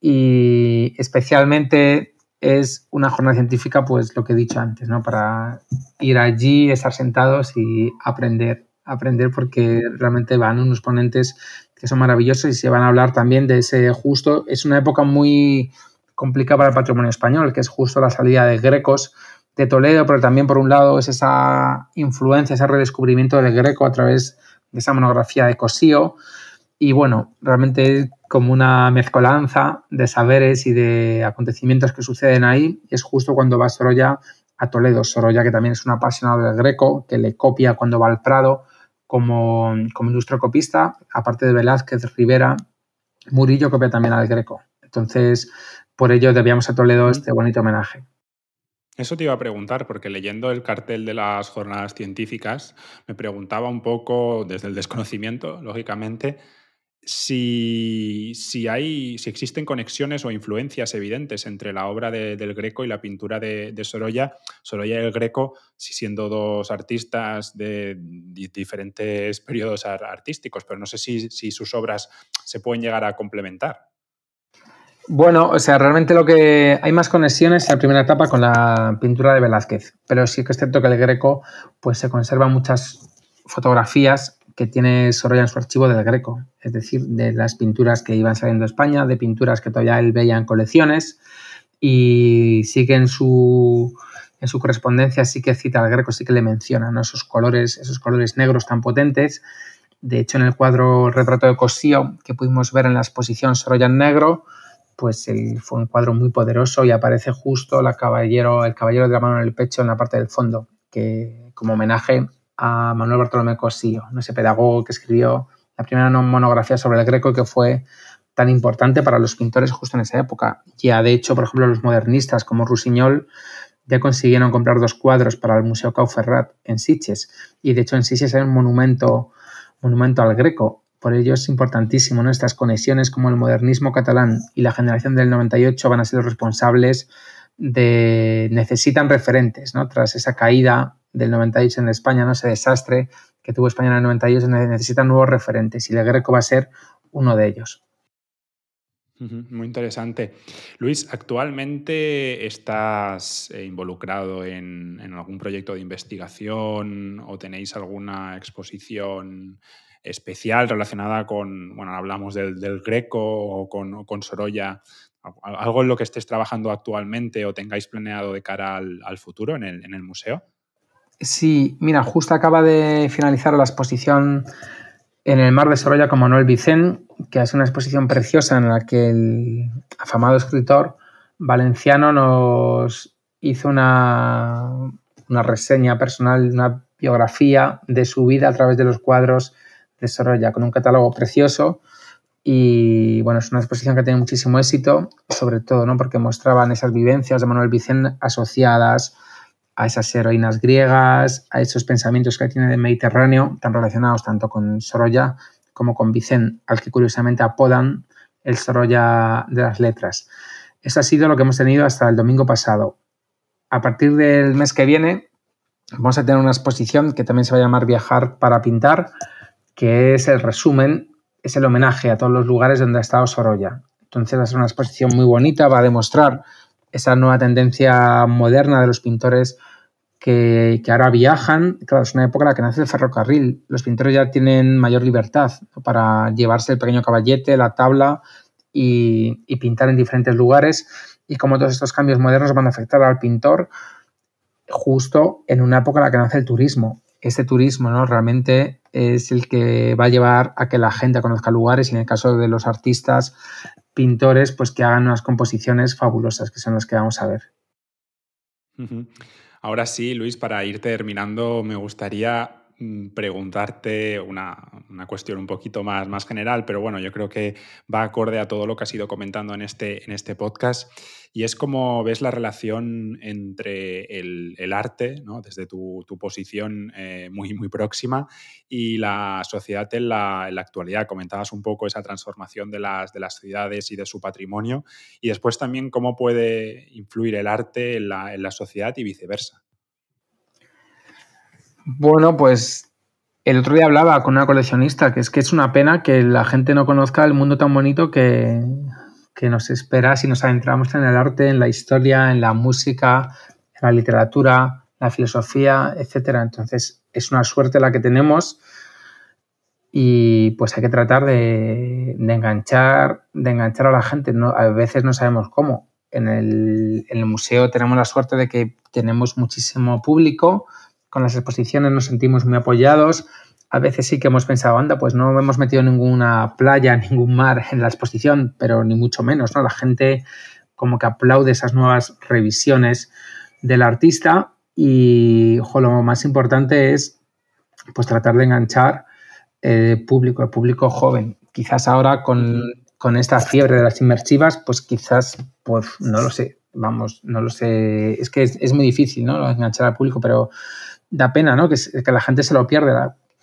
y especialmente es una jornada científica, pues lo que he dicho antes, ¿no? Para ir allí, estar sentados y aprender, aprender porque realmente van unos ponentes que son maravillosos y se van a hablar también de ese justo, es una época muy complicada para el patrimonio español, que es justo la salida de Grecos de Toledo, pero también por un lado es esa influencia, ese redescubrimiento del Greco a través de esa monografía de Cosío. Y bueno, realmente como una mezcolanza de saberes y de acontecimientos que suceden ahí. Y es justo cuando va Sorolla a Toledo. Sorolla, que también es un apasionado del Greco, que le copia cuando va al Prado como, como copista, aparte de Velázquez, Rivera, Murillo copia también al Greco. Entonces, por ello debíamos a Toledo este bonito homenaje. Eso te iba a preguntar, porque leyendo el cartel de las jornadas científicas, me preguntaba un poco, desde el desconocimiento, lógicamente, si, hay, si existen conexiones o influencias evidentes entre la obra del Greco y la pintura de, Sorolla. Sorolla y el Greco, si siendo dos artistas de, diferentes periodos artísticos, pero no sé si, si sus obras se pueden llegar a complementar. Bueno, o sea, realmente lo que hay más conexiones en la primera etapa con la pintura de Velázquez, pero sí que es cierto que el Greco pues se conservan muchas fotografías que tiene Sorolla en su archivo del Greco, es decir, de las pinturas que iban saliendo de España, de pinturas que todavía él veía en colecciones y sí que en su, en su correspondencia sí que cita al Greco, sí que le menciona esos colores, esos colores negros tan potentes. De hecho, en el cuadro Retrato de Cosío que pudimos ver en la exposición Sorolla en negro, pues fue un cuadro muy poderoso y aparece justo la caballero, el caballero de la mano en el pecho en la parte del fondo, que como homenaje a Manuel Bartolomé Cosío, ese pedagogo que escribió la primera monografía sobre el Greco que fue tan importante para los pintores justo en esa época. Ya de hecho, por ejemplo, los modernistas como Rusiñol ya consiguieron comprar dos cuadros para el Museo Cauferrat en Sitges. Y de hecho en Sitges hay un monumento, monumento al Greco por ello es importantísimo, ¿no? Estas conexiones como el modernismo catalán y la generación del 98 van a ser los responsables de... necesitan referentes, ¿no? Tras esa caída del 98 en España, ¿no? Ese desastre que tuvo España en el 98, necesitan nuevos referentes y el Greco va a ser uno de ellos. Muy interesante. Luis, ¿actualmente estás eh, involucrado en, en, algún proyecto de investigación o tenéis alguna exposición especial relacionada con, bueno, hablamos del, Greco o con, con, Sorolla, algo en lo que estés trabajando actualmente o tengáis planeado de cara al, futuro en el, museo? Sí, mira, justo acaba de finalizar la exposición en el Mar de Sorolla con Manuel Vicén, que es una exposición preciosa en la que el afamado escritor valenciano nos hizo una, una reseña personal, una biografía de su vida a través de los cuadros desarrolla con un catálogo precioso y bueno, es una exposición que tiene muchísimo éxito, sobre todo ¿no? porque mostraban esas vivencias de Manuel Vicente asociadas a esas heroínas griegas, a esos pensamientos que tiene del Mediterráneo, tan relacionados tanto con Sorolla como con Vicente, al que curiosamente apodan el Sorolla de las letras. Eso ha sido lo que hemos tenido hasta el domingo pasado. A partir del mes que viene vamos a tener una exposición que también se va a llamar Viajar para pintar, que es el resumen, es el homenaje a todos los lugares donde ha estado Sorolla. Entonces va a ser una exposición muy bonita, va a demostrar esa nueva tendencia moderna de los pintores que, ahora viajan. Claro, es una época en la que nace el ferrocarril. Los pintores ya tienen mayor libertad para llevarse el pequeño caballete, la tabla y, y pintar en diferentes lugares. Y como todos estos cambios modernos van a afectar al pintor, justo en una época en la que nace el turismo. Este turismo ¿no? realmente es el que va a llevar a que la gente conozca lugares y en el caso de los artistas, pintores, pues que hagan unas composiciones fabulosas, que son las que vamos a ver. Ahora sí, Luis, para ir terminando, me gustaría preguntarte una, cuestión un poquito más, más general, pero bueno, yo creo que va acorde a todo lo que has ido comentando en este, en este podcast, y es cómo ves la relación entre el, arte, ¿no? desde tu, posición eh, muy, muy próxima, y la sociedad en la, actualidad. Comentabas un poco esa transformación de las, de las ciudades y de su patrimonio, y después también cómo puede influir el arte en la, en la sociedad y viceversa. Bueno, pues el otro día hablaba con una coleccionista que es que es una pena que la gente no conozca el mundo tan bonito que, nos espera si nos adentramos en el arte, en la historia, en la música, en la literatura, la filosofía, etcétera. Entonces, es una suerte la que tenemos y pues hay que tratar de, enganchar, de enganchar a la gente. No, a veces no sabemos cómo. En el, en el museo tenemos la suerte de que tenemos muchísimo público, con las exposiciones nos sentimos muy apoyados. A veces sí que hemos pensado, anda, pues no hemos metido ninguna playa, ningún mar en la exposición, pero ni mucho menos, ¿no? La gente como que aplaude esas nuevas revisiones del artista y lo más importante es pues tratar de enganchar el público, el público joven. Quizás ahora con, con esta fiebre de las inmersivas, pues quizás, pues no lo sé, vamos, no lo sé, es que es, es muy difícil, ¿no? Enganchar al público, pero da pena, ¿no? Que, que la gente se lo pierde.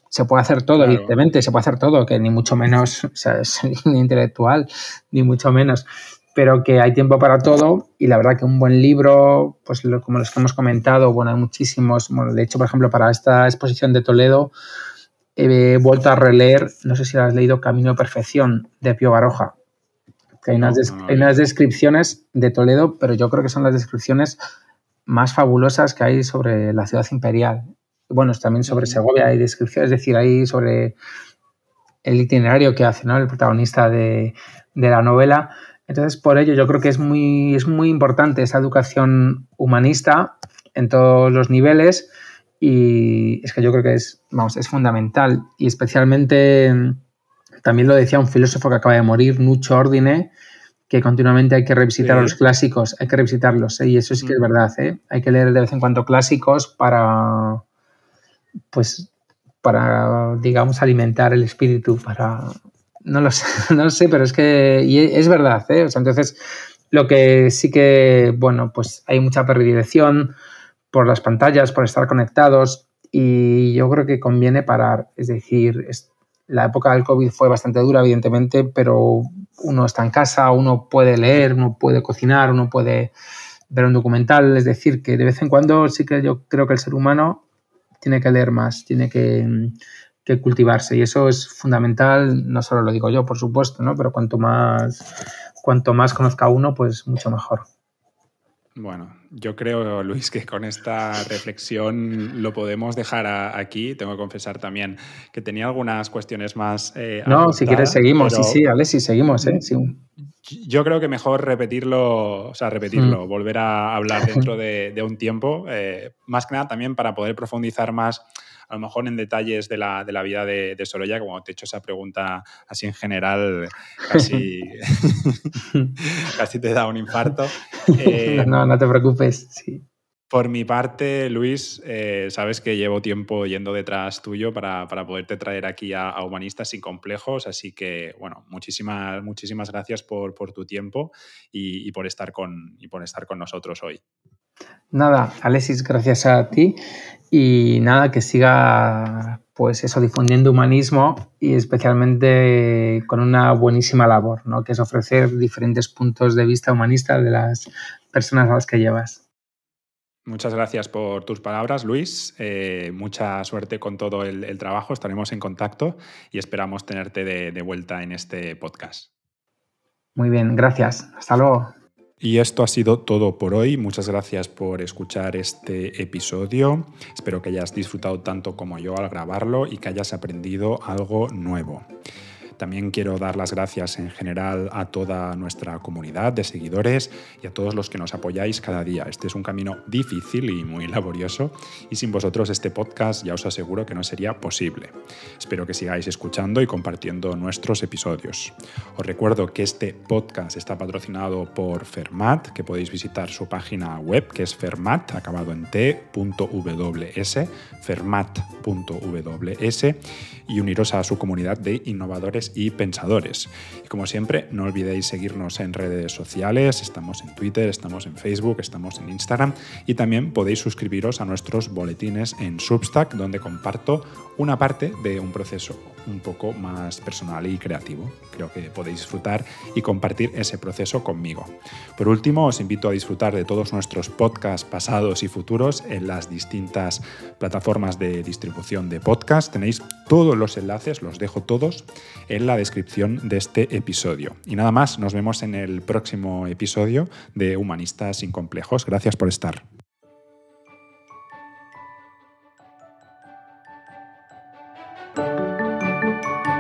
Se puede hacer todo, evidentemente, se puede hacer todo, que ni mucho menos, o sea, es ni intelectual, ni mucho menos, pero que hay tiempo para todo y la verdad que un buen libro, pues como los que hemos comentado, bueno, hay muchísimos, bueno, de hecho, por ejemplo, para esta exposición de Toledo he vuelto a releer, no sé si lo has leído, Camino de Perfección, de Pío Baroja, que hay unas, hay unas descripciones de Toledo, pero yo creo que son las descripciones más fabulosas que hay sobre la ciudad imperial. Bueno, también sobre Segovia hay descripciones, es decir, hay sobre el itinerario que hace ¿no? el protagonista de, la novela. Entonces, por ello, yo creo que es muy, es muy importante esa educación humanista en todos los niveles y es que yo creo que es, vamos, es fundamental y especialmente también lo decía un filósofo que acaba de morir, Nucho Ordine, que continuamente hay que revisitar los clásicos, hay que revisitarlos, ¿eh? y eso sí que es mm. verdad, ¿eh? hay que leer de vez en cuando clásicos para, pues, para, digamos, alimentar el espíritu, para, no lo sé, no sé, pero es que, y es verdad, ¿eh? o sea, entonces, lo que sí que, bueno, pues hay mucha predilección por las pantallas, por estar conectados, y yo creo que conviene parar, es decir, la época del COVID fue bastante dura, evidentemente, pero uno está en casa, uno puede leer, uno puede cocinar, uno puede ver un documental. Es decir, que de vez en cuando sí que yo creo que el ser humano tiene que leer más, tiene que, cultivarse. Y eso es fundamental, no solo lo digo yo, por supuesto, ¿no? pero cuanto más, cuanto más conozca uno, pues mucho mejor. Bueno, yo creo, Luis, que con esta reflexión lo podemos dejar aquí. Tengo que confesar también que tenía algunas cuestiones más. Eh, no, si quieres seguimos. Sí, sí, Alexis, seguimos. ¿eh? Yo creo que mejor repetirlo, o sea, repetirlo, mm. volver a hablar dentro de, un tiempo, eh, más que nada también para poder profundizar más a lo mejor en detalles de la, de la vida de, de, Sorolla, como te he hecho esa pregunta así en general, casi, casi te da un infarto. Eh, no, no te preocupes, sí. Por mi parte, Luis, eh, sabes que llevo tiempo yendo detrás tuyo para, para poderte traer aquí a, Humanistas sin complejos, así que, bueno, muchísimas, muchísimas gracias por, por tu tiempo y, y, por estar con, y por estar con nosotros hoy. Nada, Alexis, gracias a ti y nada, que siga pues eso, difundiendo humanismo y especialmente con una buenísima labor, ¿no? que es ofrecer diferentes puntos de vista humanistas de las personas a las que llevas. Muchas gracias por tus palabras, Luis. Eh, mucha suerte con todo el, trabajo. Estaremos en contacto y esperamos tenerte de vuelta en este podcast. Muy bien, gracias. Hasta luego. Y esto ha sido todo por hoy. Muchas gracias por escuchar este episodio. Espero que hayas disfrutado tanto como yo al grabarlo y que hayas aprendido algo nuevo. También quiero dar las gracias en general a toda nuestra comunidad de seguidores y a todos los que nos apoyáis cada día. Este es un camino difícil y muy laborioso y sin vosotros este podcast ya os aseguro que no sería posible. Espero que sigáis escuchando y compartiendo nuestros episodios. Os recuerdo que este podcast está patrocinado por Fermat, que podéis visitar su página web que es fermat, acabado en t.ws, fermat.ws y uniros a su comunidad de innovadores y pensadores. Y como siempre, no olvidéis seguirnos en redes sociales, estamos en Twitter, estamos en Facebook, estamos en Instagram y también podéis suscribiros a nuestros boletines en Substack, donde comparto una parte de un proceso un poco más personal y creativo. Creo que podéis disfrutar y compartir ese proceso conmigo. Por último, os invito a disfrutar de todos nuestros podcasts pasados y futuros en las distintas plataformas de distribución de podcast. Tenéis todos los enlaces, los dejo todos en la descripción de este episodio. Y nada más, nos vemos en el próximo episodio de Humanistas sin complejos. Gracias por estar.